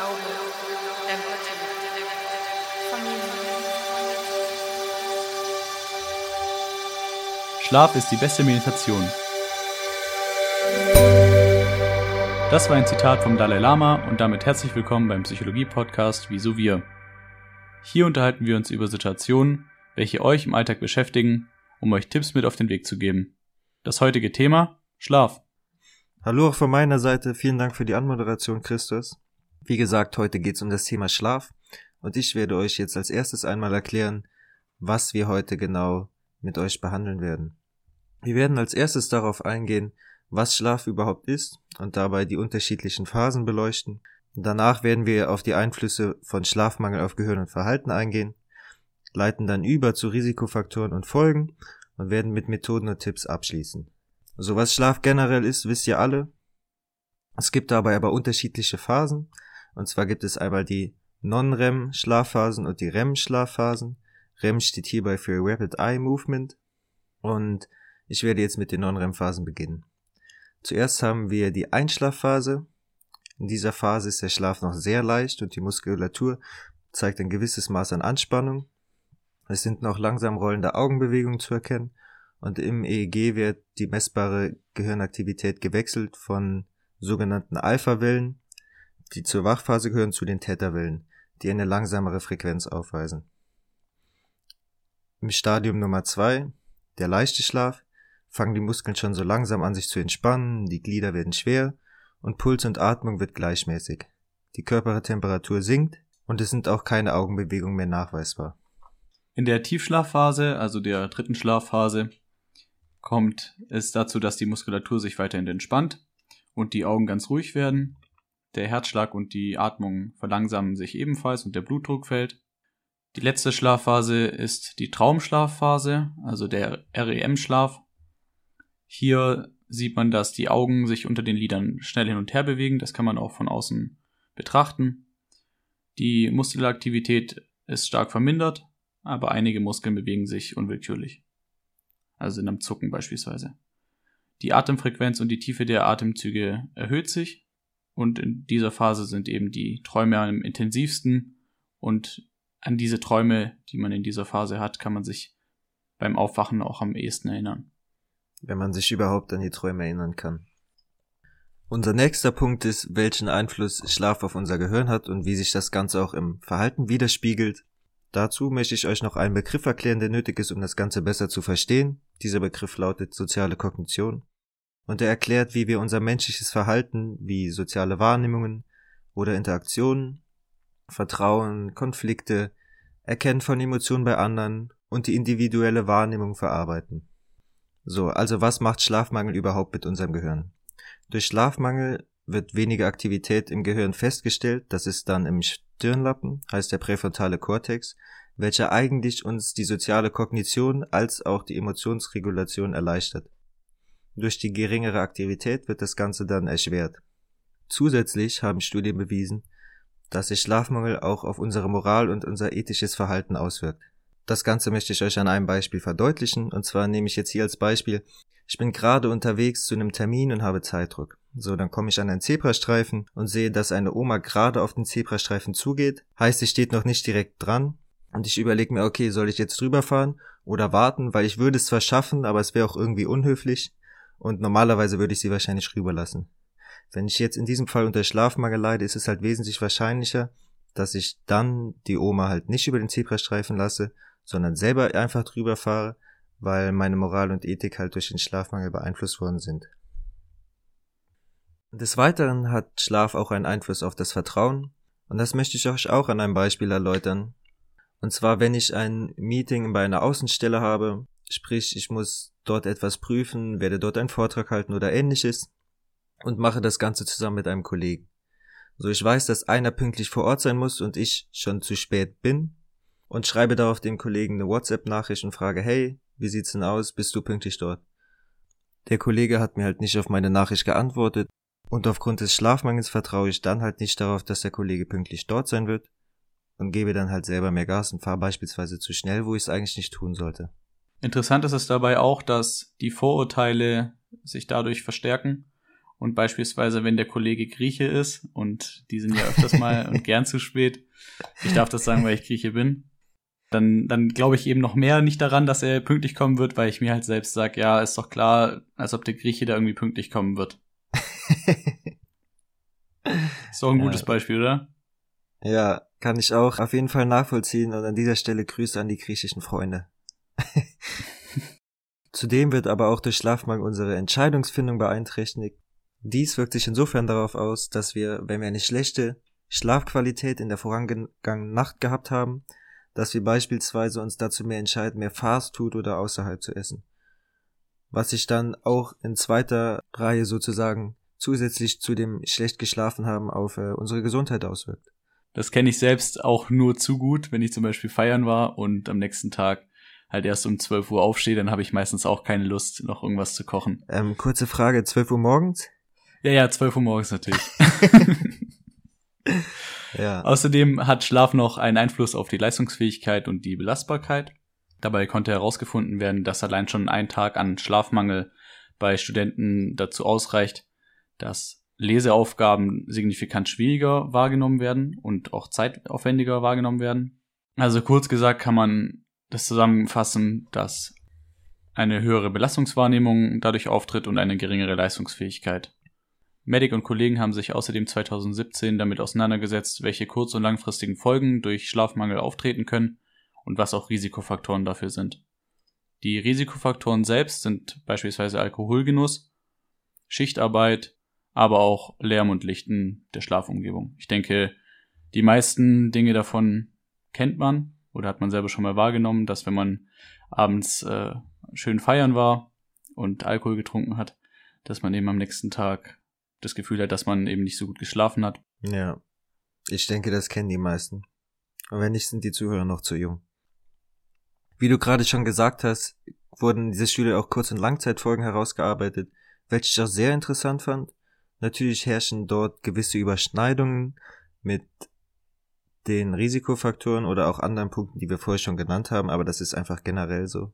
Glaube, Empathie, Familie. Schlaf ist die beste Meditation. Das war ein Zitat vom Dalai Lama und damit herzlich willkommen beim Psychologie-Podcast Wieso wir. Hier unterhalten wir uns über Situationen, welche euch im Alltag beschäftigen, um euch Tipps mit auf den Weg zu geben. Das heutige Thema Schlaf. Hallo auch von meiner Seite, vielen Dank für die Anmoderation, Christus. Wie gesagt, heute geht es um das Thema Schlaf und ich werde euch jetzt als erstes einmal erklären, was wir heute genau mit euch behandeln werden. Wir werden als erstes darauf eingehen, was Schlaf überhaupt ist und dabei die unterschiedlichen Phasen beleuchten. Danach werden wir auf die Einflüsse von Schlafmangel auf Gehirn und Verhalten eingehen, leiten dann über zu Risikofaktoren und Folgen und werden mit Methoden und Tipps abschließen. So was Schlaf generell ist, wisst ihr alle. Es gibt dabei aber unterschiedliche Phasen. Und zwar gibt es einmal die Non-REM-Schlafphasen und die REM-Schlafphasen. REM steht hierbei für Rapid Eye Movement. Und ich werde jetzt mit den Non-REM-Phasen beginnen. Zuerst haben wir die Einschlafphase. In dieser Phase ist der Schlaf noch sehr leicht und die Muskulatur zeigt ein gewisses Maß an Anspannung. Es sind noch langsam rollende Augenbewegungen zu erkennen und im EEG wird die messbare Gehirnaktivität gewechselt von sogenannten Alpha-Wellen, die zur Wachphase gehören, zu den Theta-Wellen, die eine langsamere Frequenz aufweisen. Im Stadium Nummer zwei, der leichte Schlaf, fangen die Muskeln schon so langsam an sich zu entspannen, die Glieder werden schwer und Puls und Atmung wird gleichmäßig. Die Körpertemperatur sinkt und es sind auch keine Augenbewegungen mehr nachweisbar. In der Tiefschlafphase, also der dritten Schlafphase, kommt es dazu, dass die Muskulatur sich weiterhin entspannt und die Augen ganz ruhig werden. Der Herzschlag und die Atmung verlangsamen sich ebenfalls und der Blutdruck fällt. Die letzte Schlafphase ist die Traumschlafphase, also der REM-Schlaf. Hier sieht man, dass die Augen sich unter den Lidern schnell hin und her bewegen. Das kann man auch von außen betrachten. Die Muskelaktivität ist stark vermindert, aber einige Muskeln bewegen sich unwillkürlich. Also sind am Zucken beispielsweise. Die Atemfrequenz und die Tiefe der Atemzüge erhöht sich und in dieser Phase sind eben die Träume am intensivsten und an diese Träume, die man in dieser Phase hat, kann man sich beim Aufwachen auch am ehesten erinnern wenn man sich überhaupt an die Träume erinnern kann. Unser nächster Punkt ist, welchen Einfluss Schlaf auf unser Gehirn hat und wie sich das Ganze auch im Verhalten widerspiegelt. Dazu möchte ich euch noch einen Begriff erklären, der nötig ist, um das Ganze besser zu verstehen. Dieser Begriff lautet soziale Kognition. Und er erklärt, wie wir unser menschliches Verhalten, wie soziale Wahrnehmungen oder Interaktionen, Vertrauen, Konflikte, Erkennen von Emotionen bei anderen und die individuelle Wahrnehmung verarbeiten. So, also was macht Schlafmangel überhaupt mit unserem Gehirn? Durch Schlafmangel wird weniger Aktivität im Gehirn festgestellt, das ist dann im Stirnlappen, heißt der präfrontale Kortex, welcher eigentlich uns die soziale Kognition als auch die Emotionsregulation erleichtert. Durch die geringere Aktivität wird das Ganze dann erschwert. Zusätzlich haben Studien bewiesen, dass sich Schlafmangel auch auf unsere Moral und unser ethisches Verhalten auswirkt. Das Ganze möchte ich euch an einem Beispiel verdeutlichen. Und zwar nehme ich jetzt hier als Beispiel, ich bin gerade unterwegs zu einem Termin und habe Zeitdruck. So, dann komme ich an einen Zebrastreifen und sehe, dass eine Oma gerade auf den Zebrastreifen zugeht. Heißt, sie steht noch nicht direkt dran. Und ich überlege mir, okay, soll ich jetzt drüber fahren oder warten, weil ich würde es zwar schaffen, aber es wäre auch irgendwie unhöflich. Und normalerweise würde ich sie wahrscheinlich rüberlassen. Wenn ich jetzt in diesem Fall unter Schlafmangel leide, ist es halt wesentlich wahrscheinlicher, dass ich dann die Oma halt nicht über den Zebrastreifen lasse, sondern selber einfach drüber fahre, weil meine Moral und Ethik halt durch den Schlafmangel beeinflusst worden sind. Des Weiteren hat Schlaf auch einen Einfluss auf das Vertrauen, und das möchte ich euch auch an einem Beispiel erläutern. Und zwar, wenn ich ein Meeting bei einer Außenstelle habe, sprich, ich muss dort etwas prüfen, werde dort einen Vortrag halten oder ähnliches und mache das Ganze zusammen mit einem Kollegen. So, ich weiß, dass einer pünktlich vor Ort sein muss und ich schon zu spät bin, und schreibe darauf dem Kollegen eine WhatsApp-Nachricht und frage, hey, wie sieht's denn aus? Bist du pünktlich dort? Der Kollege hat mir halt nicht auf meine Nachricht geantwortet und aufgrund des Schlafmangels vertraue ich dann halt nicht darauf, dass der Kollege pünktlich dort sein wird und gebe dann halt selber mehr Gas und fahre beispielsweise zu schnell, wo ich es eigentlich nicht tun sollte. Interessant ist es dabei auch, dass die Vorurteile sich dadurch verstärken Und beispielsweise, wenn der Kollege Grieche ist, und die sind ja öfters mal und gern zu spät, ich darf das sagen, weil ich Grieche bin, dann, dann glaube ich eben noch mehr nicht daran, dass er pünktlich kommen wird, weil ich mir halt selbst sage, ja, ist doch klar, als ob der Grieche da irgendwie pünktlich kommen wird. ist doch ein gutes Ja. Beispiel, oder? Ja, kann ich auch auf jeden Fall nachvollziehen und an dieser Stelle Grüße an die griechischen Freunde. Zudem wird aber auch durch Schlafmangel unsere Entscheidungsfindung beeinträchtigt. Dies wirkt sich insofern darauf aus, dass wir, wenn wir eine schlechte Schlafqualität in der vorangegangenen Nacht gehabt haben, dass wir beispielsweise uns dazu mehr entscheiden, mehr Fastfood oder außerhalb zu essen. Was sich dann auch in zweiter Reihe sozusagen zusätzlich zu dem schlecht geschlafen haben auf äh, unsere Gesundheit auswirkt. Das kenne ich selbst auch nur zu gut, wenn ich zum Beispiel feiern war und am nächsten Tag halt erst um 12 Uhr aufstehe, dann habe ich meistens auch keine Lust, noch irgendwas zu kochen. Ähm, kurze Frage, 12 Uhr morgens? Ja, ja, 12 Uhr morgens natürlich. Ja. Außerdem hat Schlaf noch einen Einfluss auf die Leistungsfähigkeit und die Belastbarkeit. Dabei konnte herausgefunden werden, dass allein schon ein Tag an Schlafmangel bei Studenten dazu ausreicht, dass Leseaufgaben signifikant schwieriger wahrgenommen werden und auch zeitaufwendiger wahrgenommen werden. Also kurz gesagt kann man das zusammenfassen, dass eine höhere Belastungswahrnehmung dadurch auftritt und eine geringere Leistungsfähigkeit. Medic und Kollegen haben sich außerdem 2017 damit auseinandergesetzt, welche kurz- und langfristigen Folgen durch Schlafmangel auftreten können und was auch Risikofaktoren dafür sind. Die Risikofaktoren selbst sind beispielsweise Alkoholgenuss, Schichtarbeit, aber auch Lärm und Lichten der Schlafumgebung. Ich denke, die meisten Dinge davon kennt man oder hat man selber schon mal wahrgenommen, dass wenn man abends äh, schön feiern war und Alkohol getrunken hat, dass man eben am nächsten Tag das Gefühl hat, dass man eben nicht so gut geschlafen hat. Ja. Ich denke, das kennen die meisten. Und wenn nicht, sind die Zuhörer noch zu jung. Wie du gerade schon gesagt hast, wurden in dieser Studie auch Kurz- und Langzeitfolgen herausgearbeitet, welche ich auch sehr interessant fand. Natürlich herrschen dort gewisse Überschneidungen mit den Risikofaktoren oder auch anderen Punkten, die wir vorher schon genannt haben, aber das ist einfach generell so.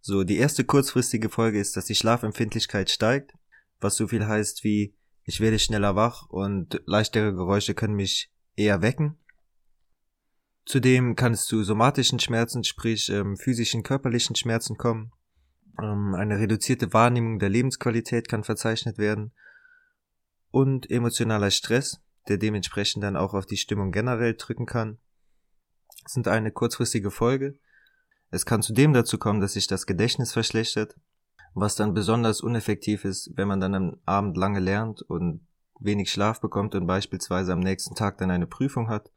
So, die erste kurzfristige Folge ist, dass die Schlafempfindlichkeit steigt, was so viel heißt wie ich werde schneller wach und leichtere Geräusche können mich eher wecken. Zudem kann es zu somatischen Schmerzen, sprich ähm, physischen, körperlichen Schmerzen kommen. Ähm, eine reduzierte Wahrnehmung der Lebensqualität kann verzeichnet werden. Und emotionaler Stress, der dementsprechend dann auch auf die Stimmung generell drücken kann, sind eine kurzfristige Folge. Es kann zudem dazu kommen, dass sich das Gedächtnis verschlechtert, was dann besonders uneffektiv ist, wenn man dann am Abend lange lernt und wenig Schlaf bekommt und beispielsweise am nächsten Tag dann eine Prüfung hat,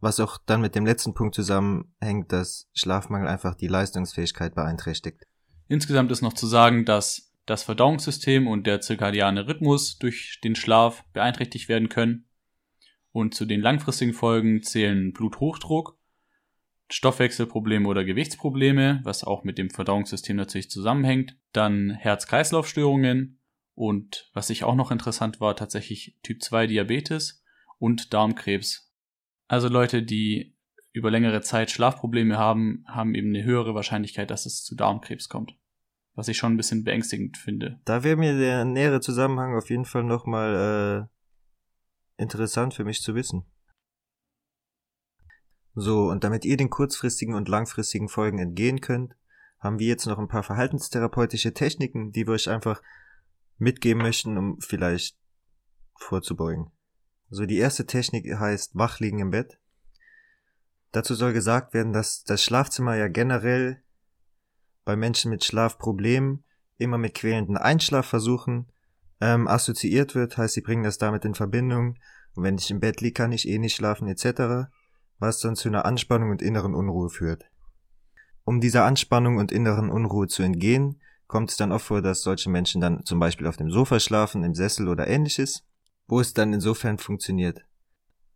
was auch dann mit dem letzten Punkt zusammenhängt, dass Schlafmangel einfach die Leistungsfähigkeit beeinträchtigt. Insgesamt ist noch zu sagen, dass das Verdauungssystem und der zirkadiane Rhythmus durch den Schlaf beeinträchtigt werden können. Und zu den langfristigen Folgen zählen Bluthochdruck, Stoffwechselprobleme oder Gewichtsprobleme, was auch mit dem Verdauungssystem natürlich zusammenhängt, dann Herz-Kreislauf-Störungen und was ich auch noch interessant war, tatsächlich Typ 2 Diabetes und Darmkrebs. Also Leute, die über längere Zeit Schlafprobleme haben, haben eben eine höhere Wahrscheinlichkeit, dass es zu Darmkrebs kommt. Was ich schon ein bisschen beängstigend finde. Da wäre mir der nähere Zusammenhang auf jeden Fall nochmal äh, interessant für mich zu wissen. So, und damit ihr den kurzfristigen und langfristigen Folgen entgehen könnt, haben wir jetzt noch ein paar verhaltenstherapeutische Techniken, die wir euch einfach mitgeben möchten, um vielleicht vorzubeugen. So, die erste Technik heißt Wachliegen im Bett. Dazu soll gesagt werden, dass das Schlafzimmer ja generell bei Menschen mit Schlafproblemen immer mit quälenden Einschlafversuchen ähm, assoziiert wird, heißt, sie bringen das damit in Verbindung. Und wenn ich im Bett liege, kann ich eh nicht schlafen etc., was dann zu einer Anspannung und inneren Unruhe führt. Um dieser Anspannung und inneren Unruhe zu entgehen, kommt es dann oft vor, dass solche Menschen dann zum Beispiel auf dem Sofa schlafen, im Sessel oder ähnliches, wo es dann insofern funktioniert.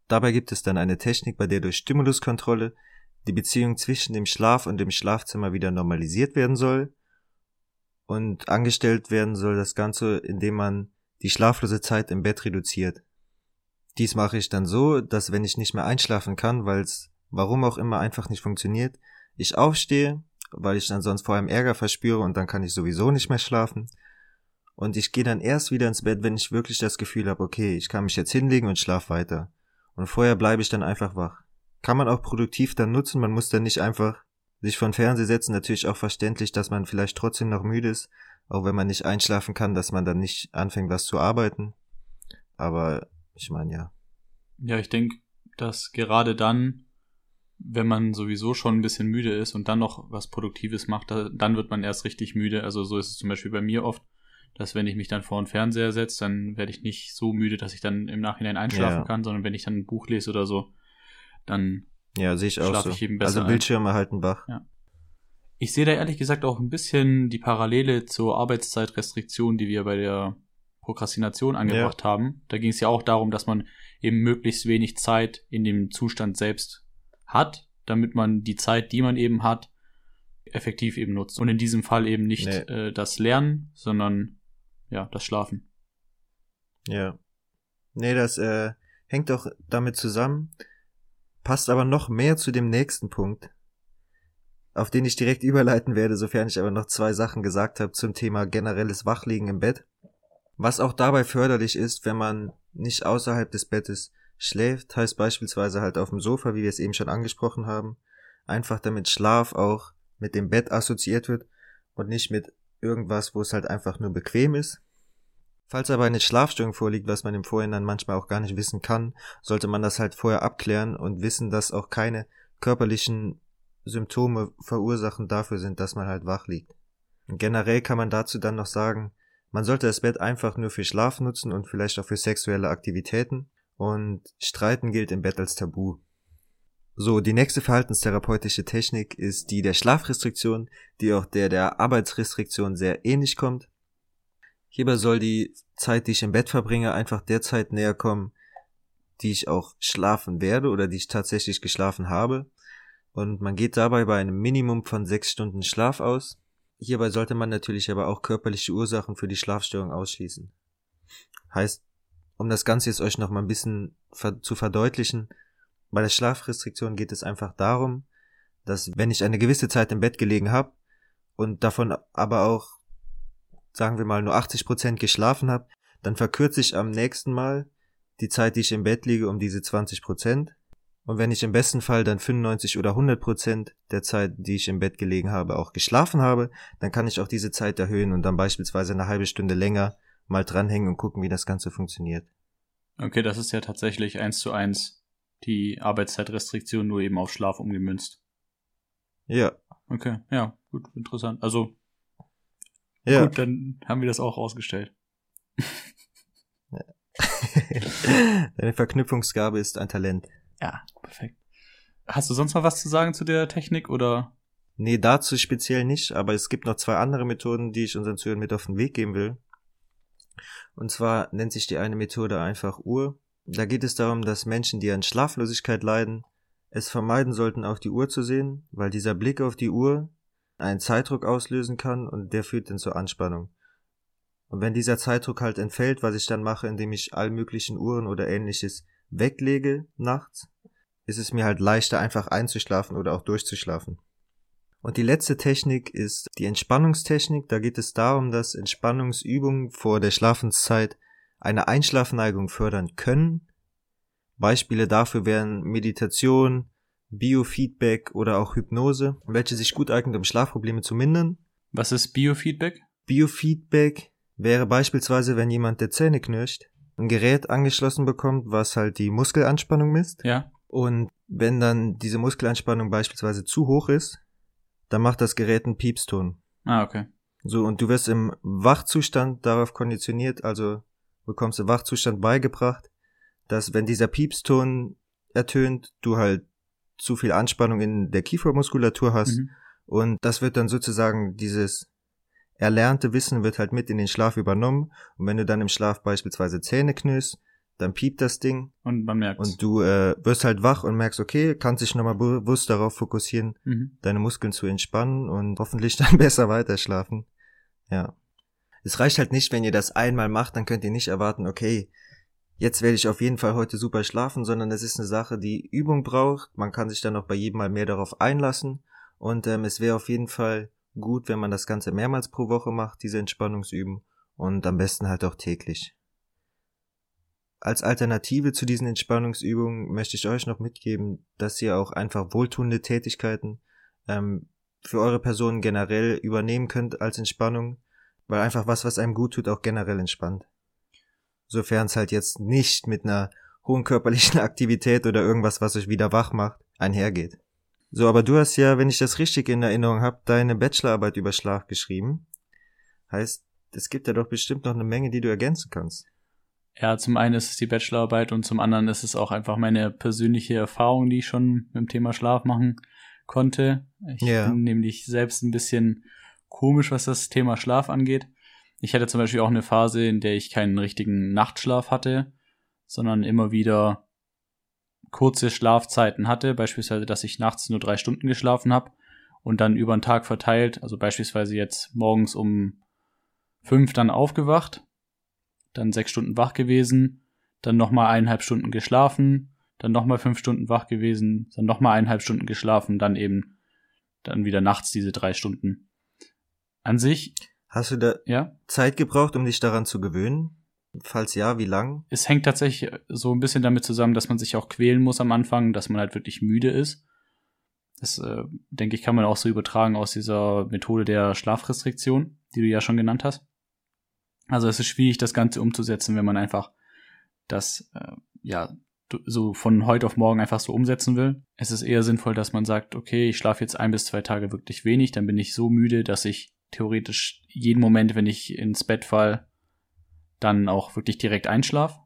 Dabei gibt es dann eine Technik, bei der durch Stimuluskontrolle die Beziehung zwischen dem Schlaf und dem Schlafzimmer wieder normalisiert werden soll und angestellt werden soll das Ganze, indem man die schlaflose Zeit im Bett reduziert. Dies mache ich dann so, dass wenn ich nicht mehr einschlafen kann, weil es warum auch immer einfach nicht funktioniert, ich aufstehe, weil ich dann sonst vor allem Ärger verspüre und dann kann ich sowieso nicht mehr schlafen. Und ich gehe dann erst wieder ins Bett, wenn ich wirklich das Gefühl habe, okay, ich kann mich jetzt hinlegen und schlaf weiter. Und vorher bleibe ich dann einfach wach. Kann man auch produktiv dann nutzen, man muss dann nicht einfach sich von Fernseher setzen, natürlich auch verständlich, dass man vielleicht trotzdem noch müde ist, auch wenn man nicht einschlafen kann, dass man dann nicht anfängt, was zu arbeiten. Aber ich meine ja. Ja, ich denke, dass gerade dann, wenn man sowieso schon ein bisschen müde ist und dann noch was Produktives macht, dann wird man erst richtig müde. Also so ist es zum Beispiel bei mir oft, dass wenn ich mich dann vor den Fernseher setze, dann werde ich nicht so müde, dass ich dann im Nachhinein einschlafen Ja. kann, sondern wenn ich dann ein Buch lese oder so, dann Ja, sehe ich auch so. ich also ein. Bildschirme halten wach. Ich sehe da ehrlich gesagt auch ein bisschen die Parallele zur Arbeitszeitrestriktion, die wir bei der Prokrastination angebracht haben. Da ging es ja auch darum, dass man eben möglichst wenig Zeit in dem Zustand selbst hat, damit man die Zeit, die man eben hat, effektiv eben nutzt. Und in diesem Fall eben nicht Nee. äh, das Lernen, sondern ja, das Schlafen. Ja. Nee, das äh, hängt auch damit zusammen, passt aber noch mehr zu dem nächsten Punkt, auf den ich direkt überleiten werde, sofern ich aber noch zwei Sachen gesagt habe zum Thema generelles Wachliegen im Bett. Was auch dabei förderlich ist, wenn man nicht außerhalb des Bettes schläft, heißt beispielsweise halt auf dem Sofa, wie wir es eben schon angesprochen haben, einfach damit Schlaf auch mit dem Bett assoziiert wird und nicht mit irgendwas, wo es halt einfach nur bequem ist. Falls aber eine Schlafstörung vorliegt, was man im Vorhinein manchmal auch gar nicht wissen kann, sollte man das halt vorher abklären und wissen, dass auch keine körperlichen Symptome verursachen dafür sind, dass man halt wach liegt. Und generell kann man dazu dann noch sagen, man sollte das Bett einfach nur für Schlaf nutzen und vielleicht auch für sexuelle Aktivitäten und Streiten gilt im Bett als Tabu. So, die nächste verhaltenstherapeutische Technik ist die der Schlafrestriktion, die auch der der Arbeitsrestriktion sehr ähnlich kommt. Hierbei soll die Zeit, die ich im Bett verbringe, einfach der Zeit näher kommen, die ich auch schlafen werde oder die ich tatsächlich geschlafen habe. Und man geht dabei bei einem Minimum von sechs Stunden Schlaf aus. Hierbei sollte man natürlich aber auch körperliche Ursachen für die Schlafstörung ausschließen. Heißt, um das Ganze jetzt euch noch mal ein bisschen zu verdeutlichen, bei der Schlafrestriktion geht es einfach darum, dass wenn ich eine gewisse Zeit im Bett gelegen habe und davon aber auch sagen wir mal, nur 80% geschlafen habe, dann verkürze ich am nächsten Mal die Zeit, die ich im Bett liege, um diese 20%. Und wenn ich im besten Fall dann 95 oder 100% der Zeit, die ich im Bett gelegen habe, auch geschlafen habe, dann kann ich auch diese Zeit erhöhen und dann beispielsweise eine halbe Stunde länger mal dranhängen und gucken, wie das Ganze funktioniert. Okay, das ist ja tatsächlich eins zu eins die Arbeitszeitrestriktion nur eben auf Schlaf umgemünzt. Ja. Okay, ja, gut, interessant. Also Ja. gut, dann haben wir das auch ausgestellt. Deine Verknüpfungsgabe ist ein Talent. Ja, perfekt. Hast du sonst noch was zu sagen zu der Technik oder? Nee, dazu speziell nicht, aber es gibt noch zwei andere Methoden, die ich unseren Zuhörern mit auf den Weg geben will. Und zwar nennt sich die eine Methode einfach Uhr. Da geht es darum, dass Menschen, die an Schlaflosigkeit leiden, es vermeiden sollten, auf die Uhr zu sehen, weil dieser Blick auf die Uhr einen Zeitdruck auslösen kann und der führt dann zur Anspannung. Und wenn dieser Zeitdruck halt entfällt, was ich dann mache, indem ich all möglichen Uhren oder ähnliches weglege nachts, ist es mir halt leichter, einfach einzuschlafen oder auch durchzuschlafen. Und die letzte Technik ist die Entspannungstechnik. Da geht es darum, dass Entspannungsübungen vor der Schlafenszeit eine Einschlafneigung fördern können. Beispiele dafür wären Meditation, Biofeedback oder auch Hypnose, welche sich gut eignen, um Schlafprobleme zu mindern. Was ist Biofeedback? Biofeedback wäre beispielsweise, wenn jemand der Zähne knirscht, ein Gerät angeschlossen bekommt, was halt die Muskelanspannung misst. Ja. Und wenn dann diese Muskelanspannung beispielsweise zu hoch ist, dann macht das Gerät einen Piepston. Ah, okay. So, und du wirst im Wachzustand darauf konditioniert, also bekommst im Wachzustand beigebracht, dass wenn dieser Piepston ertönt, du halt zu viel Anspannung in der Kiefermuskulatur hast Mhm. und das wird dann sozusagen dieses erlernte Wissen wird halt mit in den Schlaf übernommen und wenn du dann im Schlaf beispielsweise Zähne knirschst, dann piept das Ding Und man merkt und du äh, wirst halt wach und merkst, okay, kannst dich nochmal bewusst darauf fokussieren, Mhm. deine Muskeln zu entspannen und hoffentlich dann besser weiterschlafen. Ja. Es reicht halt nicht, wenn ihr das einmal macht, dann könnt ihr nicht erwarten, okay, jetzt werde ich auf jeden Fall heute super schlafen, sondern es ist eine Sache, die Übung braucht. Man kann sich dann auch bei jedem Mal mehr darauf einlassen und ähm, es wäre auf jeden Fall gut, wenn man das Ganze mehrmals pro Woche macht, diese Entspannungsüben, und am besten halt auch täglich. Als Alternative zu diesen Entspannungsübungen möchte ich euch noch mitgeben, dass ihr auch einfach wohltuende Tätigkeiten ähm, für eure Person generell übernehmen könnt als Entspannung, weil einfach was, was einem gut tut, auch generell entspannt. Sofern es halt jetzt nicht mit einer hohen körperlichen Aktivität oder irgendwas, was euch wieder wach macht, einhergeht. So, aber du hast ja, wenn ich das richtig in Erinnerung habe, deine Bachelorarbeit über Schlaf geschrieben. Heißt, es gibt ja doch bestimmt noch eine Menge, die du ergänzen kannst. Ja, zum einen ist es die Bachelorarbeit und zum anderen ist es auch einfach meine persönliche Erfahrung, die ich schon mit dem Thema Schlaf machen konnte. Ich Ja. bin nämlich selbst ein bisschen komisch, was das Thema Schlaf angeht. Ich hatte zum Beispiel auch eine Phase, in der ich keinen richtigen Nachtschlaf hatte, sondern immer wieder kurze Schlafzeiten hatte, beispielsweise, dass ich nachts nur drei Stunden geschlafen habe und dann über den Tag verteilt, also beispielsweise jetzt morgens um fünf dann aufgewacht, dann sechs Stunden wach gewesen, dann nochmal eineinhalb Stunden geschlafen, dann nochmal fünf Stunden wach gewesen, dann nochmal eineinhalb Stunden geschlafen, dann eben dann wieder nachts diese drei Stunden. An sich, Hast du da ja, Zeit gebraucht, um dich daran zu gewöhnen? Falls ja, wie lang? es hängt tatsächlich so ein bisschen damit zusammen, dass man sich auch quälen muss am Anfang, dass man halt wirklich müde ist. Das, äh, denke ich, kann man auch so übertragen aus dieser Methode der Schlafrestriktion, die du ja schon genannt hast. Also es ist schwierig, das Ganze umzusetzen, wenn man einfach das, äh, ja, so von heute auf morgen einfach so umsetzen will. Es ist eher sinnvoll, dass man sagt, okay, ich schlafe jetzt ein bis zwei Tage wirklich wenig, dann bin ich so müde, dass ich theoretisch jeden Moment, wenn ich ins Bett fall, dann auch wirklich direkt einschlaf.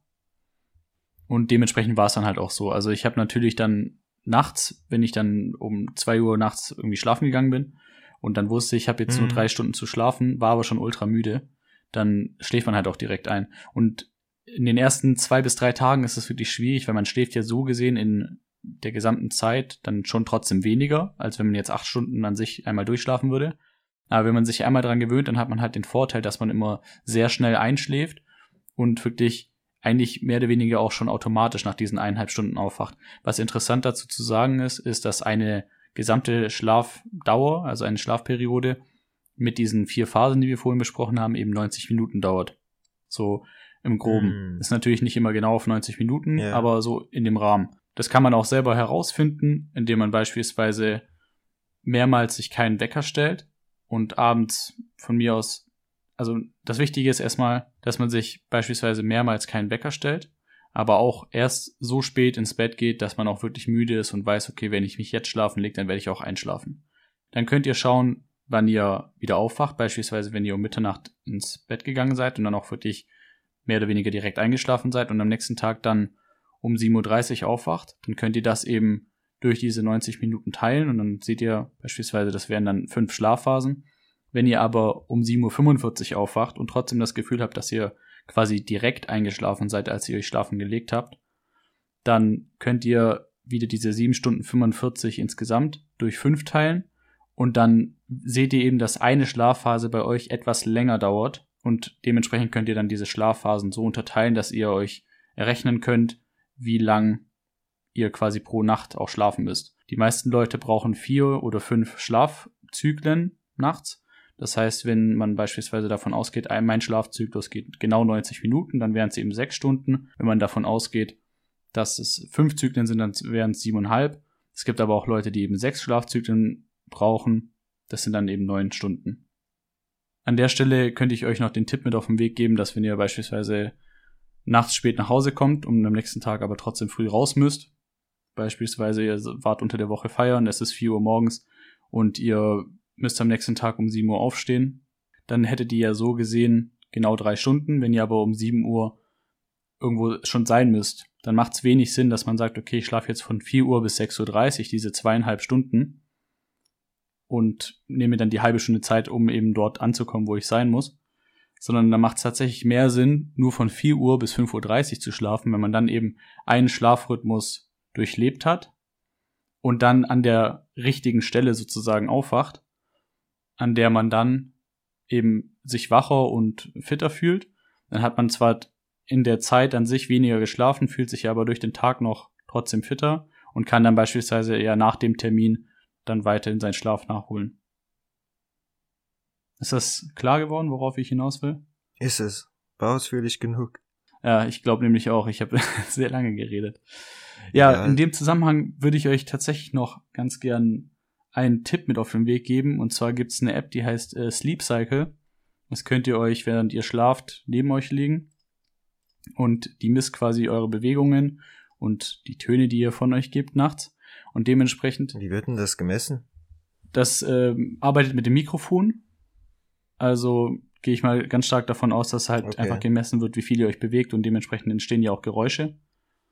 Und dementsprechend war es dann halt auch so. Also ich habe natürlich dann nachts, wenn ich dann um zwei Uhr nachts irgendwie schlafen gegangen bin und dann wusste ich, ich habe jetzt nur Mhm. drei Stunden zu schlafen, war aber schon ultra müde, dann schläft man halt auch direkt ein. Und in den ersten zwei bis drei Tagen ist es wirklich schwierig, weil man schläft ja so gesehen in der gesamten Zeit dann schon trotzdem weniger, als wenn man jetzt acht Stunden an sich einmal durchschlafen würde. Aber wenn man sich einmal dran gewöhnt, dann hat man halt den Vorteil, dass man immer sehr schnell einschläft und wirklich eigentlich mehr oder weniger auch schon automatisch nach diesen eineinhalb Stunden aufwacht. Was interessant dazu zu sagen ist, ist, dass eine gesamte Schlafdauer, also eine Schlafperiode mit diesen vier Phasen, die wir vorhin besprochen haben, eben 90 Minuten dauert. So im Groben. Mm. Ist natürlich nicht immer genau auf 90 Minuten, Ja. aber so in dem Rahmen. Das kann man auch selber herausfinden, indem man beispielsweise mehrmals sich keinen Wecker stellt und abends von mir aus, also das Wichtige ist erstmal, dass man sich beispielsweise mehrmals keinen Wecker stellt, aber auch erst so spät ins Bett geht, dass man auch wirklich müde ist und weiß, okay, wenn ich mich jetzt schlafen lege, dann werde ich auch einschlafen. Dann könnt ihr schauen, wann ihr wieder aufwacht, beispielsweise wenn ihr um Mitternacht ins Bett gegangen seid und dann auch wirklich mehr oder weniger direkt eingeschlafen seid und am nächsten Tag dann um 7.30 Uhr aufwacht, dann könnt ihr das eben durch diese 90 Minuten teilen und dann seht ihr beispielsweise, das wären dann fünf Schlafphasen. Wenn ihr aber um 7.45 Uhr aufwacht und trotzdem das Gefühl habt, dass ihr quasi direkt eingeschlafen seid, als ihr euch schlafen gelegt habt, dann könnt ihr wieder diese 7 Stunden 45 insgesamt durch fünf teilen und dann seht ihr eben, dass eine Schlafphase bei euch etwas länger dauert und dementsprechend könnt ihr dann diese Schlafphasen so unterteilen, dass ihr euch errechnen könnt, wie lang ihr quasi pro Nacht auch schlafen müsst. Die meisten Leute brauchen vier oder fünf Schlafzyklen nachts. Das heißt, wenn man beispielsweise davon ausgeht, ein- mein Schlafzyklus geht genau 90 Minuten, dann wären es eben sechs Stunden. Wenn man davon ausgeht, dass es fünf Zyklen sind, dann wären es siebeneinhalb. Es gibt aber auch Leute, die eben sechs Schlafzyklen brauchen. Das sind dann eben neun Stunden. An der Stelle könnte ich euch noch den Tipp mit auf den Weg geben, dass wenn ihr beispielsweise nachts spät nach Hause kommt und am nächsten Tag aber trotzdem früh raus müsst, beispielsweise ihr wart unter der Woche feiern, es ist 4 Uhr morgens und ihr müsst am nächsten Tag um 7 Uhr aufstehen, dann hättet ihr ja so gesehen genau drei Stunden. Wenn ihr aber um 7 Uhr irgendwo schon sein müsst, dann macht es wenig Sinn, dass man sagt, okay, ich schlafe jetzt von 4 Uhr bis 6.30 Uhr, diese zweieinhalb Stunden und nehme dann die halbe Stunde Zeit, um eben dort anzukommen, wo ich sein muss. Sondern da macht es tatsächlich mehr Sinn, nur von 4 Uhr bis 5.30 Uhr zu schlafen, wenn man dann eben einen Schlafrhythmus durchlebt hat und dann an der richtigen Stelle sozusagen aufwacht, an der man dann eben sich wacher und fitter fühlt. Dann hat man zwar in der Zeit an sich weniger geschlafen, fühlt sich aber durch den Tag noch trotzdem fitter und kann dann beispielsweise eher nach dem Termin dann weiter in seinen Schlaf nachholen. Ist das klar geworden, worauf ich hinaus will? Ist es. War ausführlich genug. Ja, ich glaube nämlich auch. Ich habe sehr lange geredet. Ja, Ja. in dem Zusammenhang würde ich euch tatsächlich noch ganz gern einen Tipp mit auf den Weg geben. Und zwar gibt's eine App, die heißt äh, Sleep Cycle. Das könnt ihr euch, während ihr schlaft, neben euch legen. Und die misst quasi eure Bewegungen und die Töne, die ihr von euch gebt nachts. Und dementsprechend Wie wird denn das gemessen? das ähm, arbeitet mit dem Mikrofon. Also gehe ich mal ganz stark davon aus, dass halt Okay. einfach gemessen wird, wie viel ihr euch bewegt und dementsprechend entstehen ja auch Geräusche.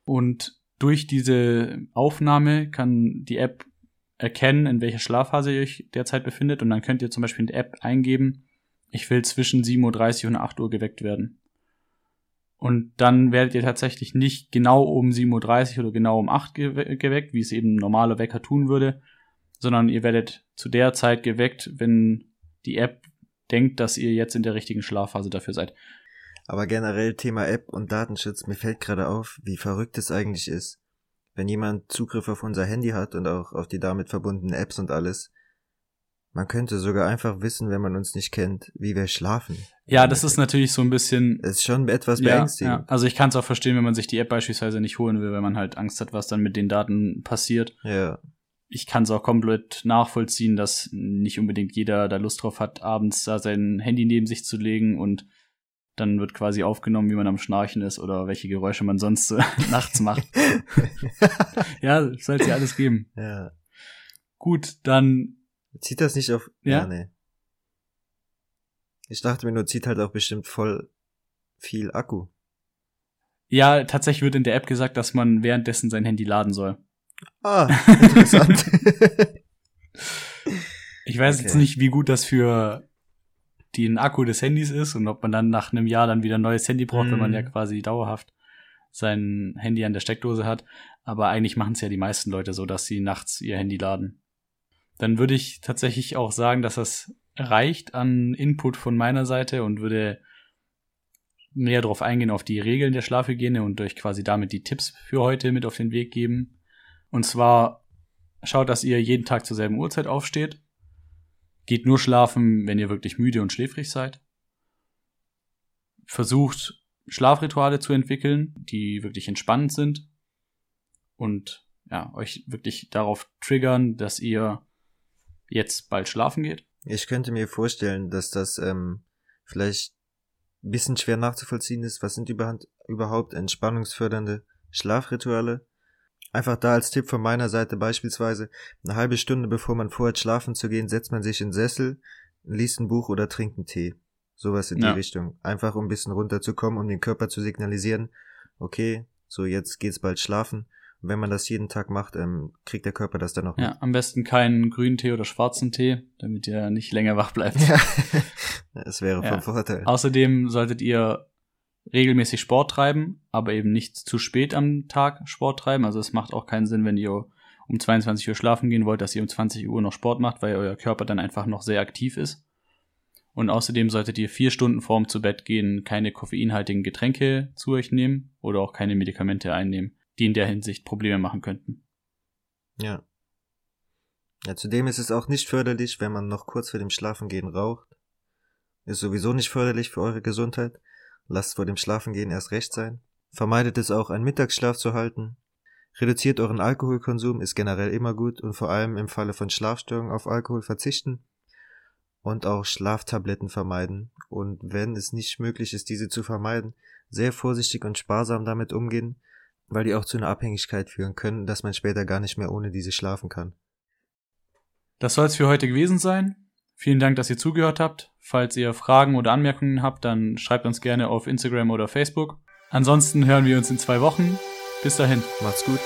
Und durch diese Aufnahme kann die App erkennen, in welcher Schlafphase ihr euch derzeit befindet und dann könnt ihr zum Beispiel in der App eingeben, ich will zwischen 7.30 Uhr und 8 Uhr geweckt werden. Und dann werdet ihr tatsächlich nicht genau um 7.30 Uhr oder genau um 8 gewe geweckt, wie es eben ein normaler Wecker tun würde, sondern ihr werdet zu der Zeit geweckt, wenn die App denkt, dass ihr jetzt in der richtigen Schlafphase dafür seid. Aber generell Thema App und Datenschutz, mir fällt gerade auf, wie verrückt es eigentlich ist. Wenn jemand Zugriff auf unser Handy hat und auch auf die damit verbundenen Apps und alles, man könnte sogar einfach wissen, wenn man uns nicht kennt, wie wir schlafen. Ja, das ist natürlich so ein bisschen. Es ist schon etwas Ja, beängstigend. ja. Also ich kann es auch verstehen, wenn man sich die App beispielsweise nicht holen will, wenn man halt Angst hat, was dann mit den Daten passiert. Ja. Ich kann es auch komplett nachvollziehen, dass nicht unbedingt jeder da Lust drauf hat, abends da sein Handy neben sich zu legen und dann wird quasi aufgenommen, wie man am Schnarchen ist oder welche Geräusche man sonst so nachts macht. Ja, soll es ja alles geben. ja. Gut, dann Zieht das nicht auf. Ja? nee. Ich dachte mir nur, zieht halt auch bestimmt voll viel Akku. Ja, tatsächlich wird in der App gesagt, dass man währenddessen sein Handy laden soll. Ah, interessant. Ich weiß Okay. jetzt nicht, wie gut das für den Akku des Handys ist und ob man dann nach einem Jahr dann wieder ein neues Handy braucht, wenn man Mhm. ja quasi dauerhaft sein Handy an der Steckdose hat. Aber eigentlich machen es ja die meisten Leute so, dass sie nachts ihr Handy laden. Dann würde ich tatsächlich auch sagen, dass das reicht an Input von meiner Seite und würde näher darauf eingehen auf die Regeln der Schlafhygiene und euch quasi damit die Tipps für heute mit auf den Weg geben. Und zwar schaut, dass ihr jeden Tag zur selben Uhrzeit aufsteht. Geht nur schlafen, wenn ihr wirklich müde und schläfrig seid. Versucht Schlafrituale zu entwickeln, die wirklich entspannend sind und ja, euch wirklich darauf triggern, dass ihr jetzt bald schlafen geht. Ich könnte mir vorstellen, dass das ähm, vielleicht ein bisschen schwer nachzuvollziehen ist. Was sind überhaupt, überhaupt entspannungsfördernde Schlafrituale? Einfach da als Tipp von meiner Seite beispielsweise, eine halbe Stunde bevor man vorhat, schlafen zu gehen, setzt man sich in den Sessel, liest ein Buch oder trinkt einen Tee. Sowas in Ja. die Richtung. Einfach um ein bisschen runterzukommen, um den Körper zu signalisieren, okay, so jetzt geht's bald schlafen. Und wenn man das jeden Tag macht, ähm, kriegt der Körper das dann auch mit. Ja, am besten keinen grünen Tee oder schwarzen Tee, damit ihr nicht länger wach bleibt. Ja. Es wäre Ja. von Vorteil. Außerdem solltet ihr regelmäßig Sport treiben, aber eben nicht zu spät am Tag Sport treiben. Also es macht auch keinen Sinn, wenn ihr um 22 Uhr schlafen gehen wollt, dass ihr um 20 Uhr noch Sport macht, weil euer Körper dann einfach noch sehr aktiv ist. Und außerdem solltet ihr vier Stunden vorm zu Bett gehen keine koffeinhaltigen Getränke zu euch nehmen oder auch keine Medikamente einnehmen, die in der Hinsicht Probleme machen könnten. Ja. Ja, zudem ist es auch nicht förderlich, wenn man noch kurz vor dem Schlafengehen raucht. Ist sowieso nicht förderlich für eure Gesundheit. Lasst vor dem Schlafengehen erst recht sein. Vermeidet es auch, einen Mittagsschlaf zu halten. Reduziert euren Alkoholkonsum, ist generell immer gut und vor allem im Falle von Schlafstörungen auf Alkohol verzichten. Und auch Schlaftabletten vermeiden. Und wenn es nicht möglich ist, diese zu vermeiden, sehr vorsichtig und sparsam damit umgehen, weil die auch zu einer Abhängigkeit führen können, dass man später gar nicht mehr ohne diese schlafen kann. Das soll es für heute gewesen sein. Vielen Dank, dass ihr zugehört habt. Falls ihr Fragen oder Anmerkungen habt, dann schreibt uns gerne auf Instagram oder Facebook. Ansonsten hören wir uns in zwei Wochen. Bis dahin. Macht's gut.